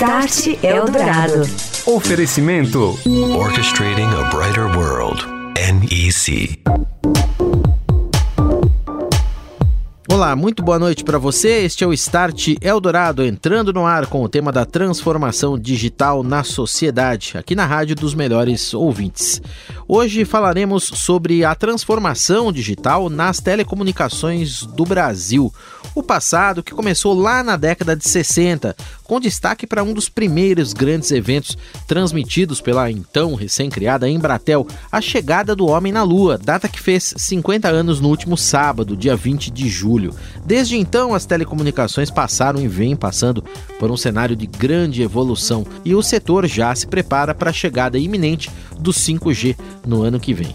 Start Eldorado. Oferecimento Orchestrating a Brighter World. NEC. Olá, muito boa noite para você. Este é o Start Eldorado, entrando no ar com o tema da transformação digital na sociedade, aqui na Rádio dos Melhores Ouvintes. Hoje falaremos sobre a transformação digital nas telecomunicações do Brasil. O passado que começou lá na década de 60, com destaque para um dos primeiros grandes eventos transmitidos pela então recém-criada Embratel, a chegada do homem na Lua, data que fez 50 anos no último sábado, dia 20 de julho. Desde então, as telecomunicações passaram e vêm passando por um cenário de grande evolução e o setor já se prepara para a chegada iminente do 5G no ano que vem.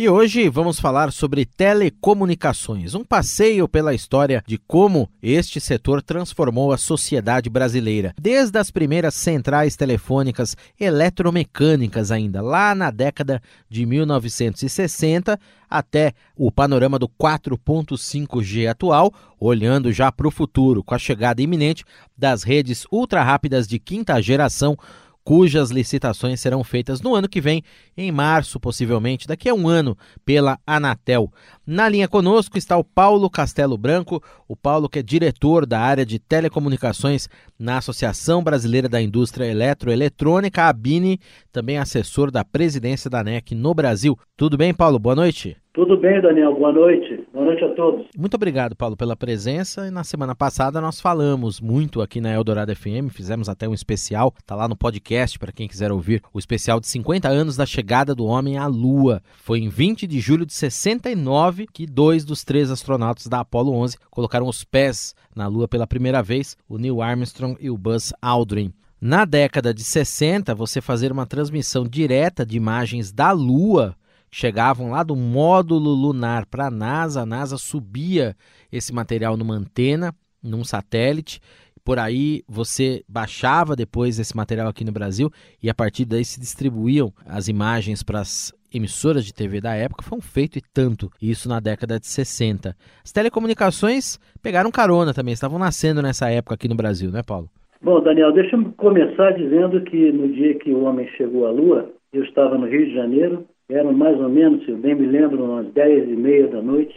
E hoje vamos falar sobre telecomunicações, um passeio pela história de como este setor transformou a sociedade brasileira, desde as primeiras centrais telefônicas eletromecânicas ainda lá na década de 1960 até o panorama do 4.5G atual, olhando já para o futuro com a chegada iminente das redes ultra rápidas de quinta geração cujas licitações serão feitas no ano que vem, em março, possivelmente, daqui a um ano, pela Anatel. Na linha conosco está o Paulo Castelo Branco, o Paulo que é diretor da área de telecomunicações na Associação Brasileira da Indústria Eletroeletrônica, a BINE, também assessor da presidência da NEC no Brasil. Tudo bem, Paulo? Boa noite. Tudo bem, Daniel. Boa noite. Boa noite a todos. Muito obrigado, Paulo, pela presença. E na semana passada nós falamos muito aqui na Eldorado FM, fizemos até um especial, tá lá no podcast para quem quiser ouvir, o especial de 50 anos da chegada do homem à Lua. Foi em 20 de julho de 69 que dois dos três astronautas da Apollo 11 colocaram os pés na Lua pela primeira vez, o Neil Armstrong e o Buzz Aldrin. Na década de 60, você fazer uma transmissão direta de imagens da Lua chegavam lá do módulo lunar para a NASA, a NASA subia esse material numa antena, num satélite, por aí você baixava depois esse material aqui no Brasil e a partir daí se distribuíam as imagens para as emissoras de TV da época. Foi um feito e tanto isso na década de 60. As telecomunicações pegaram carona também, estavam nascendo nessa época aqui no Brasil, né, Paulo? Bom, Daniel, deixa eu começar dizendo que no dia que o homem chegou à Lua, eu estava no Rio de Janeiro eram mais ou menos, se eu bem me lembro, umas dez e meia da noite.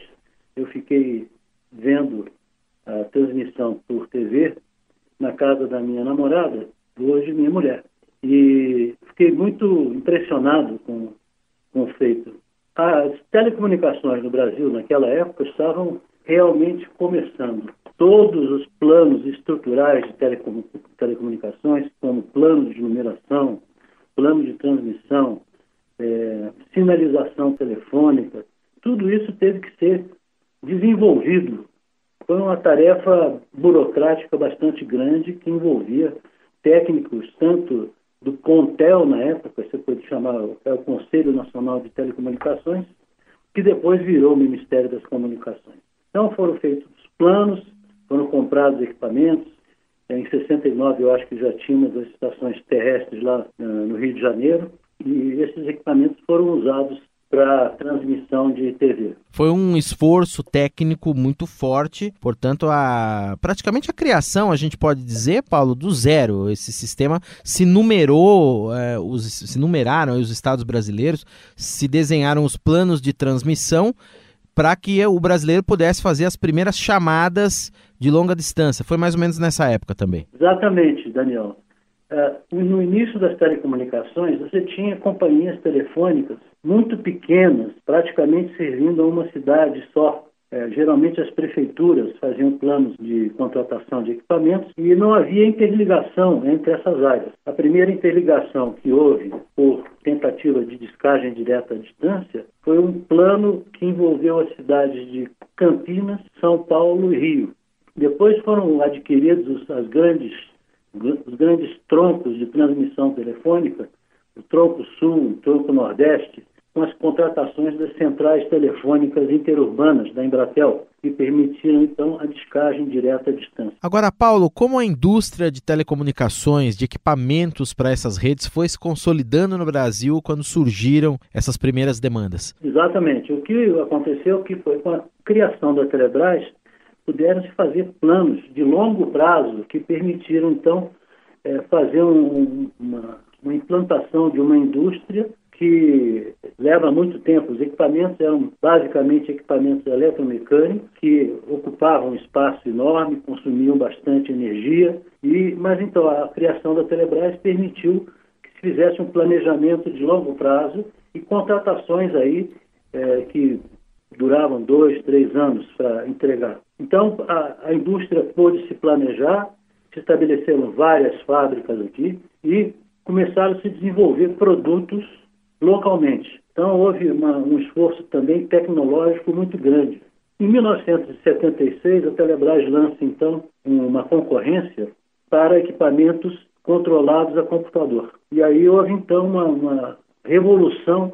Eu fiquei vendo a transmissão por TV na casa da minha namorada, hoje minha mulher. E fiquei muito impressionado com, o feito. As telecomunicações no Brasil naquela época estavam realmente começando. Todos os planos estruturais de telecom telecomunicações, como plano de numeração, plano de transmissão, é, sinalização telefônica, tudo isso teve que ser desenvolvido. Foi uma tarefa burocrática bastante grande que envolvia técnicos tanto do CONTEL na época, você pode chamar é o Conselho Nacional de Telecomunicações, que depois virou o Ministério das Comunicações. Então foram feitos os planos, foram comprados equipamentos. Em 69 eu acho que já tínhamos as estações terrestres lá uh, no Rio de Janeiro e esses equipamentos foram usados para transmissão de TV. Foi um esforço técnico muito forte, portanto, a praticamente a criação, a gente pode dizer, Paulo, do zero. Esse sistema se numerou, é, os, se numeraram os estados brasileiros, se desenharam os planos de transmissão para que o brasileiro pudesse fazer as primeiras chamadas de longa distância. Foi mais ou menos nessa época também. Exatamente, Daniel. Uh, no início das telecomunicações, você tinha companhias telefônicas muito pequenas, praticamente servindo a uma cidade só. É, geralmente as prefeituras faziam planos de contratação de equipamentos e não havia interligação entre essas áreas. A primeira interligação que houve por tentativa de descagem direta à distância foi um plano que envolveu as cidades de Campinas, São Paulo e Rio. Depois foram adquiridos as grandes os grandes troncos de transmissão telefônica, o tronco sul, o tronco nordeste, com as contratações das centrais telefônicas interurbanas da Embratel, que permitiram então a descagem direta à distância. Agora, Paulo, como a indústria de telecomunicações, de equipamentos para essas redes foi se consolidando no Brasil quando surgiram essas primeiras demandas? Exatamente. O que aconteceu que foi com a criação da Telebrás, puderam se fazer planos de longo prazo que permitiram então é, fazer um, uma, uma implantação de uma indústria que leva muito tempo. Os equipamentos eram basicamente equipamentos eletromecânicos que ocupavam um espaço enorme, consumiam bastante energia. E, mas então a criação da Telebrás permitiu que se fizesse um planejamento de longo prazo e contratações aí é, que duravam dois, três anos para entregar. Então a, a indústria pôde se planejar, se estabeleceram várias fábricas aqui e começaram a se desenvolver produtos localmente. Então, houve uma, um esforço também tecnológico muito grande. Em 1976, a Telebrás lança, então, uma concorrência para equipamentos controlados a computador. E aí houve, então, uma, uma revolução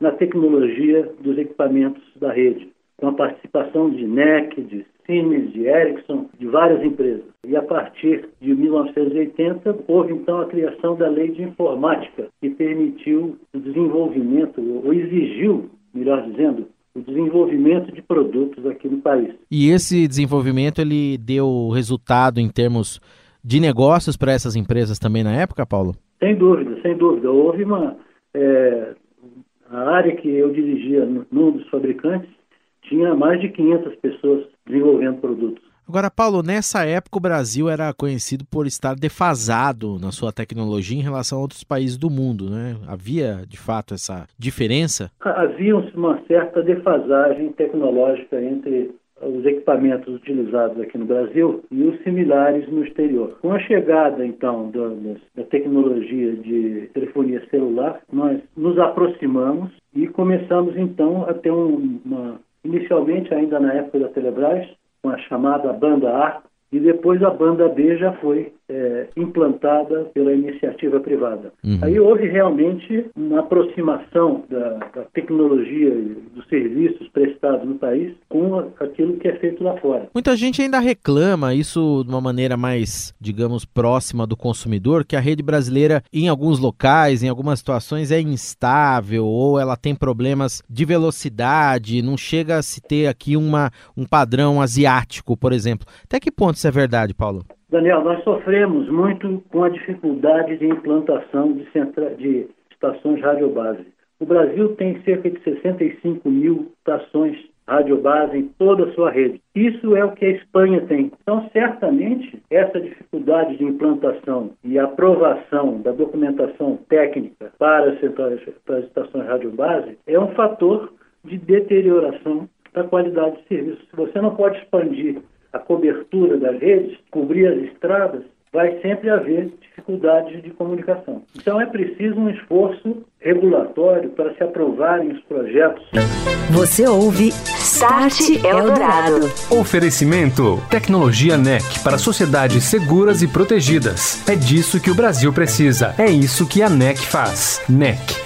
na tecnologia dos equipamentos da rede, com a participação de NEC, de Siemens, de Ericsson, de várias empresas. E a partir de 1980 houve então a criação da Lei de Informática, que permitiu o desenvolvimento, ou exigiu, melhor dizendo, o desenvolvimento de produtos aqui no país. E esse desenvolvimento ele deu resultado em termos de negócios para essas empresas também na época, Paulo? Sem dúvida, sem dúvida. Houve uma é, a área que eu dirigia num dos fabricantes tinha mais de 500 pessoas desenvolvendo produtos. Agora, Paulo, nessa época o Brasil era conhecido por estar defasado na sua tecnologia em relação a outros países do mundo, né? Havia, de fato, essa diferença? Havia uma certa defasagem tecnológica entre os equipamentos utilizados aqui no Brasil e os similares no exterior. Com a chegada, então, da, da tecnologia de telefonia celular, nós nos aproximamos e começamos, então, a ter um, uma inicialmente ainda na época da Telebrás, com a chamada banda A, e depois a banda B já foi é, implantada pela iniciativa privada. Uhum. Aí houve realmente uma aproximação da, da, tecnologia e dos serviços prestados no país com aquilo que é feito lá fora. Muita gente ainda reclama isso de uma maneira mais, digamos, próxima do consumidor, que a rede brasileira, em alguns locais, em algumas situações, é instável ou ela tem problemas de velocidade, não chega a se ter aqui uma, um padrão asiático, por exemplo. Até que ponto isso é verdade, Paulo? Daniel, nós sofremos muito com a dificuldade de implantação de, centra... de estações radiobase. O Brasil tem cerca de 65 mil estações radiobase em toda a sua rede. Isso é o que a Espanha tem. Então, certamente, essa dificuldade de implantação e aprovação da documentação técnica para as, centrais, para as estações radiobase é um fator de deterioração da qualidade de serviço. Se você não pode expandir a cobertura das redes, cobrir as estradas, vai sempre haver dificuldades de comunicação. Então é preciso um esforço regulatório para se aprovarem os projetos. Você ouve Start Eldorado. Oferecimento: Tecnologia NEC para sociedades seguras e protegidas. É disso que o Brasil precisa. É isso que a NEC faz. NEC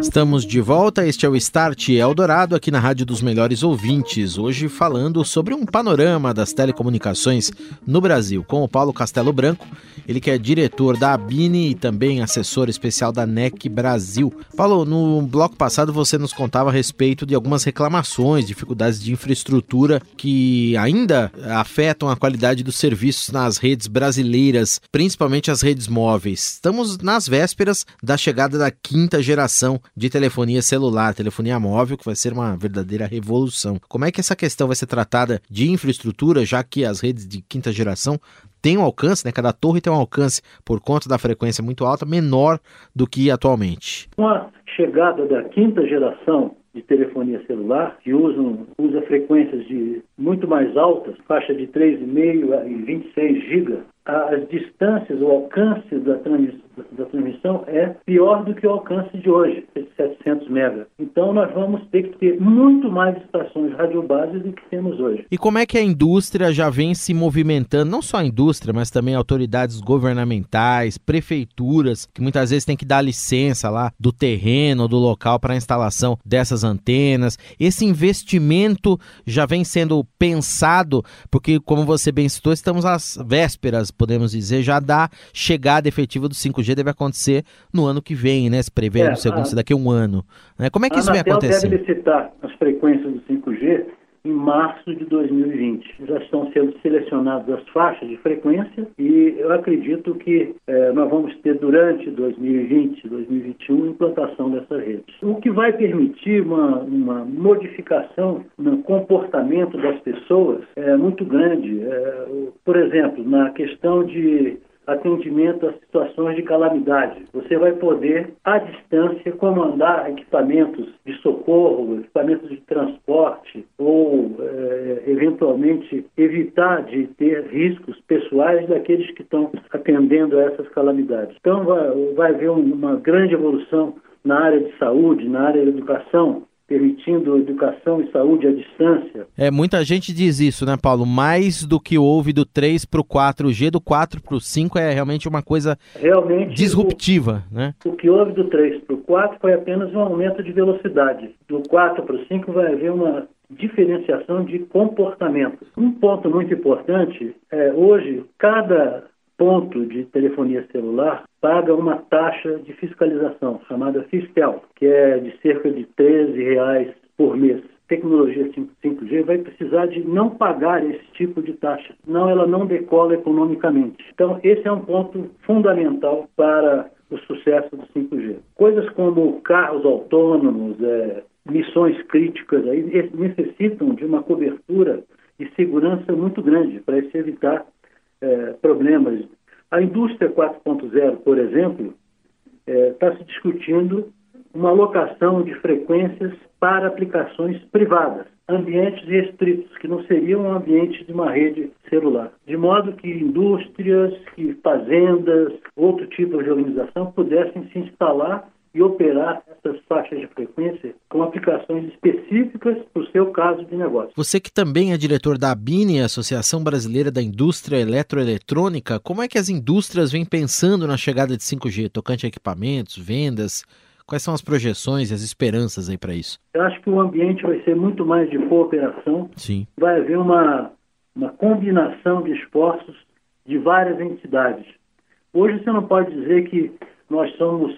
Estamos de volta, este é o Start Eldorado aqui na Rádio dos Melhores Ouvintes, hoje falando sobre um panorama das telecomunicações no Brasil, com o Paulo Castelo Branco, ele que é diretor da Abine e também assessor especial da NEC Brasil. Paulo, no bloco passado você nos contava a respeito de algumas reclamações, dificuldades de infraestrutura que ainda afetam a qualidade dos serviços nas redes brasileiras, principalmente as redes móveis. Estamos nas vésperas da chegada da quinta geração de telefonia celular, telefonia móvel, que vai ser uma verdadeira revolução. Como é que essa questão vai ser tratada de infraestrutura, já que as redes de quinta geração têm um alcance, né? Cada torre tem um alcance por conta da frequência muito alta, menor do que atualmente. Com a chegada da quinta geração de telefonia celular, que usa frequências de muito mais altas, faixa de 3,5 e 26 GB as distâncias, o alcance da, da transmissão é pior do que o alcance de hoje, de 700 megas. Então nós vamos ter que ter muito mais estações radiobases do que temos hoje. E como é que a indústria já vem se movimentando, não só a indústria, mas também autoridades governamentais, prefeituras, que muitas vezes tem que dar licença lá do terreno, do local para a instalação dessas antenas. Esse investimento já vem sendo pensado, porque como você bem citou, estamos às vésperas podemos dizer, já da chegada efetiva do 5G deve acontecer no ano que vem, né? Se prevê, é, segundo se daqui a um ano. Né? Como é que isso vem acontecendo? deve licitar as frequências do 5G em março de 2020. Já estão sendo selecionadas as faixas de frequência e eu acredito que é, nós vamos ter durante 2020, 2021 implantação dessas redes. O que vai permitir uma, uma modificação no comportamento das pessoas é muito grande. É, por exemplo, na questão de atendimento a situações de calamidade. Você vai poder, à distância, comandar equipamentos de socorro, equipamentos de transporte, eventualmente, evitar de ter riscos pessoais daqueles que estão atendendo a essas calamidades. Então, vai, vai haver uma grande evolução na área de saúde, na área da educação, permitindo educação e saúde à distância. É, muita gente diz isso, né, Paulo? Mais do que houve do 3 para o 4G, do 4 para o 5 é realmente uma coisa realmente, disruptiva, o, né? O que houve do 3 para o 4 foi apenas um aumento de velocidade. Do 4 para o 5 vai haver uma diferenciação de comportamentos. Um ponto muito importante é hoje cada ponto de telefonia celular paga uma taxa de fiscalização chamada Fistel, que é de cerca de 13 reais por mês. Tecnologia 5G vai precisar de não pagar esse tipo de taxa, senão ela não decola economicamente. Então, esse é um ponto fundamental para o sucesso do 5G. Coisas como carros autônomos, é, missões críticas, aí, necessitam de uma cobertura e segurança muito grande para se evitar é, problemas. A indústria 4.0, por exemplo, está é, se discutindo uma alocação de frequências para aplicações privadas, ambientes restritos, que não seriam um ambiente de uma rede celular. De modo que indústrias, que fazendas, outro tipo de organização pudessem se instalar e operar essas faixas de frequência com aplicações específicas para o seu caso de negócio. Você que também é diretor da ABINE, Associação Brasileira da Indústria Eletroeletrônica, como é que as indústrias vêm pensando na chegada de 5G, tocante a equipamentos, vendas? Quais são as projeções e as esperanças aí para isso? Eu acho que o ambiente vai ser muito mais de cooperação. Sim. Vai haver uma, uma combinação de esforços de várias entidades. Hoje você não pode dizer que nós somos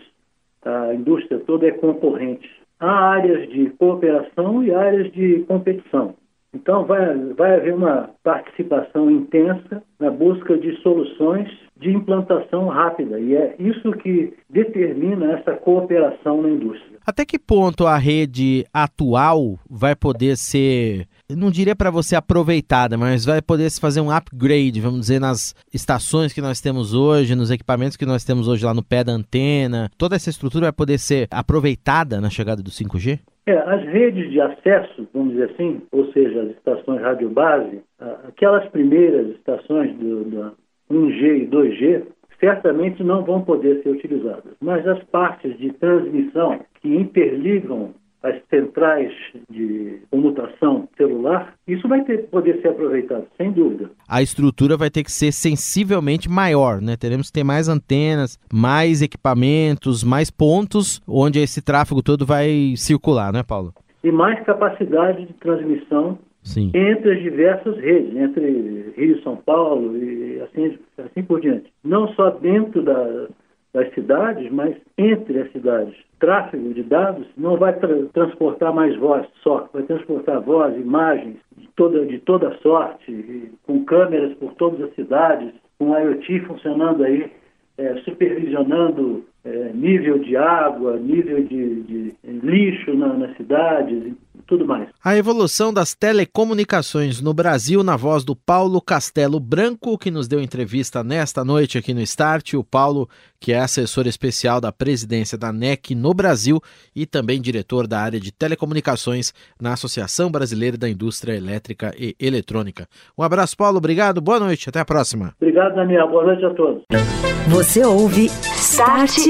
a indústria toda é concorrente. Há áreas de cooperação e áreas de competição. Então, vai, vai haver uma participação intensa na busca de soluções de implantação rápida, e é isso que determina essa cooperação na indústria. Até que ponto a rede atual vai poder ser não diria para você aproveitada, mas vai poder se fazer um upgrade, vamos dizer, nas estações que nós temos hoje, nos equipamentos que nós temos hoje lá no pé da antena. Toda essa estrutura vai poder ser aproveitada na chegada do 5G? É, as redes de acesso, vamos dizer assim, ou seja, as estações radiobase, aquelas primeiras estações do, do 1G e 2G, certamente não vão poder ser utilizadas. Mas as partes de transmissão que interligam as centrais de comutação celular, isso vai ter, poder ser aproveitado, sem dúvida. A estrutura vai ter que ser sensivelmente maior, né? Teremos que ter mais antenas, mais equipamentos, mais pontos onde esse tráfego todo vai circular, né, Paulo? E mais capacidade de transmissão Sim. entre as diversas redes, entre Rio e São Paulo e assim, assim por diante. Não só dentro da, das cidades, mas entre as cidades. Tráfego de dados não vai tra transportar mais voz só, vai transportar voz, imagens de toda, de toda sorte, com câmeras por todas as cidades, com IoT funcionando aí, é, supervisionando é, nível de água, nível de, de lixo na, nas cidades, tudo mais. A evolução das telecomunicações no Brasil, na voz do Paulo Castelo Branco, que nos deu entrevista nesta noite aqui no Start. O Paulo, que é assessor especial da presidência da NEC no Brasil e também diretor da área de telecomunicações na Associação Brasileira da Indústria Elétrica e Eletrônica. Um abraço, Paulo. Obrigado. Boa noite. Até a próxima. Obrigado, Daniel. Boa noite a todos. Você ouve Start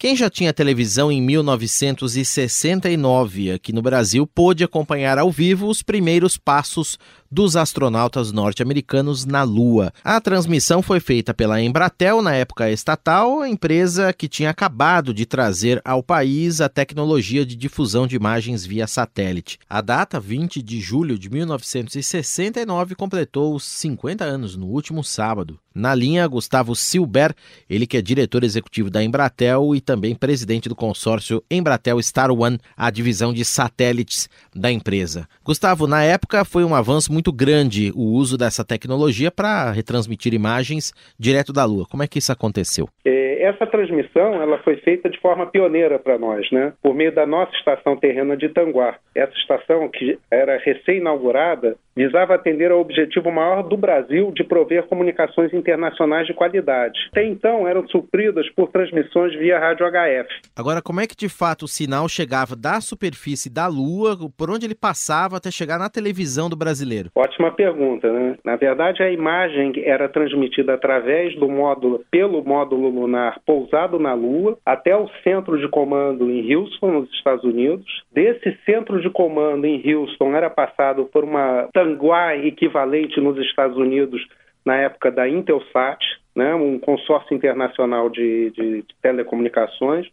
Quem já tinha televisão em 1969 aqui no Brasil pôde acompanhar ao vivo os primeiros passos dos astronautas norte-americanos na Lua. A transmissão foi feita pela Embratel, na época estatal, a empresa que tinha acabado de trazer ao país a tecnologia de difusão de imagens via satélite. A data, 20 de julho de 1969, completou os 50 anos no último sábado. Na linha, Gustavo Silber, ele que é diretor executivo da Embratel e também presidente do consórcio Embratel Star One, a divisão de satélites da empresa. Gustavo, na época foi um avanço muito grande o uso dessa tecnologia para retransmitir imagens direto da Lua. Como é que isso aconteceu? É, essa transmissão ela foi feita de forma pioneira para nós, né? por meio da nossa estação terrena de Tanguá. Essa estação, que era recém-inaugurada, visava atender ao objetivo maior do Brasil de prover comunicações internacionais de qualidade. Até então eram supridas por transmissões via rádio HF. Agora, como é que de fato o sinal chegava da superfície da Lua, por onde ele passava até chegar na televisão do brasileiro? Ótima pergunta, né? Na verdade, a imagem era transmitida através do módulo, pelo módulo lunar pousado na Lua, até o centro de comando em Houston, nos Estados Unidos. Desse centro de comando em Houston era passado por uma Tanguá equivalente nos Estados Unidos na época da Intelsat, né, um consórcio internacional de, de, de telecomunicações.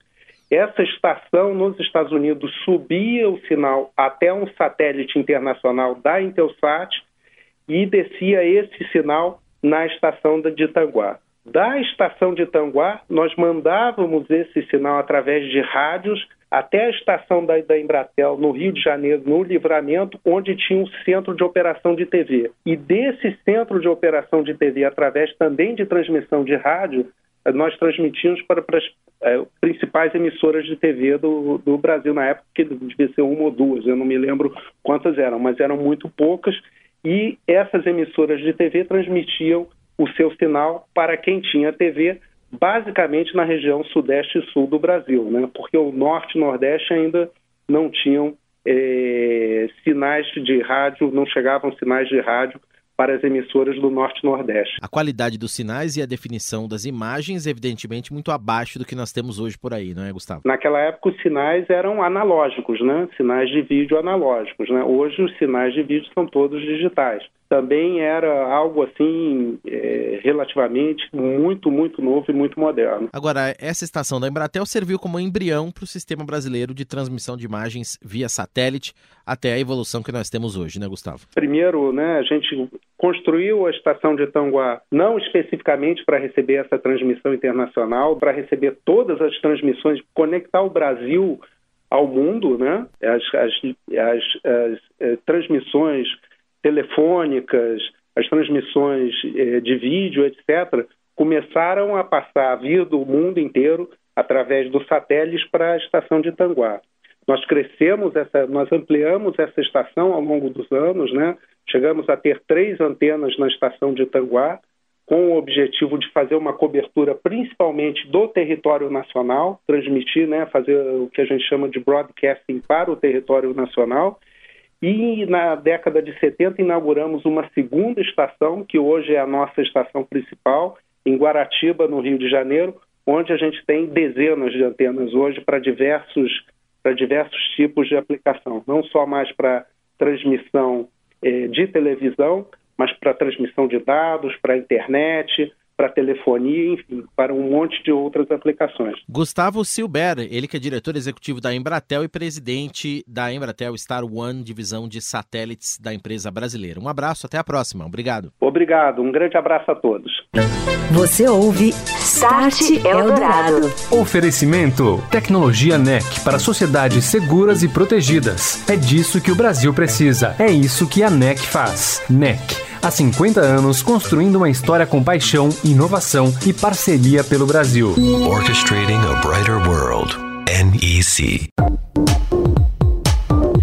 Essa estação nos Estados Unidos subia o sinal até um satélite internacional da Intelsat e descia esse sinal na estação de Tanguá. Da estação de Tanguá, nós mandávamos esse sinal através de rádios até a estação da, da, Embratel, no Rio de Janeiro, no Livramento, onde tinha um centro de operação de TV. E desse centro de operação de TV, através também de transmissão de rádio, nós transmitimos para, para as é, principais emissoras de TV do, do Brasil na época, que devia ser uma ou duas, eu não me lembro quantas eram, mas eram muito poucas. E essas emissoras de TV transmitiam o seu sinal para quem tinha TV basicamente na região sudeste e sul do Brasil, né? porque o norte e nordeste ainda não tinham é, sinais de rádio, não chegavam sinais de rádio para as emissoras do Norte e Nordeste. A qualidade dos sinais e a definição das imagens, evidentemente, muito abaixo do que nós temos hoje por aí, não é, Gustavo? Naquela época, os sinais eram analógicos, né? Sinais de vídeo analógicos, né? Hoje, os sinais de vídeo são todos digitais também era algo assim é, relativamente muito, muito novo e muito moderno. Agora, essa estação da Embratel serviu como embrião para o sistema brasileiro de transmissão de imagens via satélite até a evolução que nós temos hoje, né, Gustavo? Primeiro, né, a gente construiu a estação de Tanguá não especificamente para receber essa transmissão internacional, para receber todas as transmissões, conectar o Brasil ao mundo, né? As, as, as, as eh, transmissões telefônicas, as transmissões eh, de vídeo, etc., começaram a passar a vir do mundo inteiro através dos satélites para a estação de Tanguá. Nós crescemos, essa, nós ampliamos essa estação ao longo dos anos, né? chegamos a ter três antenas na estação de Tanguá, com o objetivo de fazer uma cobertura principalmente do território nacional, transmitir, né, fazer o que a gente chama de broadcasting para o território nacional, e na década de 70 inauguramos uma segunda estação, que hoje é a nossa estação principal, em Guaratiba, no Rio de Janeiro, onde a gente tem dezenas de antenas hoje para diversos, diversos tipos de aplicação, não só mais para transmissão eh, de televisão, mas para transmissão de dados, para internet, para telefonia, enfim, para um monte de outras aplicações. Gustavo Silber, ele que é diretor executivo da Embratel e presidente da Embratel Star One, divisão de satélites da empresa brasileira. Um abraço, até a próxima. Obrigado. Obrigado, um grande abraço a todos. Você ouve Start Eldorado. Oferecimento: Tecnologia NEC para sociedades seguras e protegidas. É disso que o Brasil precisa. É isso que a NEC faz. NEC. Há 50 anos construindo uma história com paixão, inovação e parceria pelo Brasil. Orchestrating a brighter world. NEC.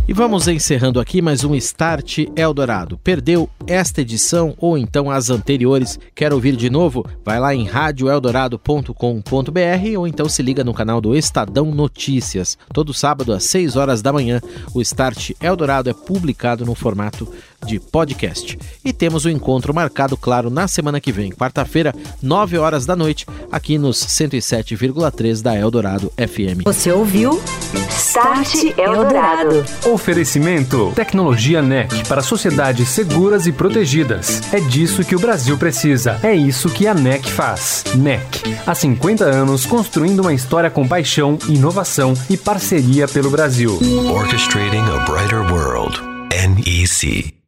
E vamos encerrando aqui mais um Start Eldorado. Perdeu esta edição ou então as anteriores? Quer ouvir de novo? Vai lá em radioeldorado.com.br ou então se liga no canal do Estadão Notícias. Todo sábado às 6 horas da manhã, o Start Eldorado é publicado no formato de podcast. E temos o um encontro marcado, claro, na semana que vem, quarta-feira, 9 horas da noite, aqui nos 107,3 da Eldorado FM. Você ouviu? Start Eldorado. Oferecimento: Tecnologia NEC para sociedades seguras e protegidas. É disso que o Brasil precisa. É isso que a NEC faz. NEC. Há 50 anos construindo uma história com paixão, inovação e parceria pelo Brasil. Orchestrating a brighter world. NEC.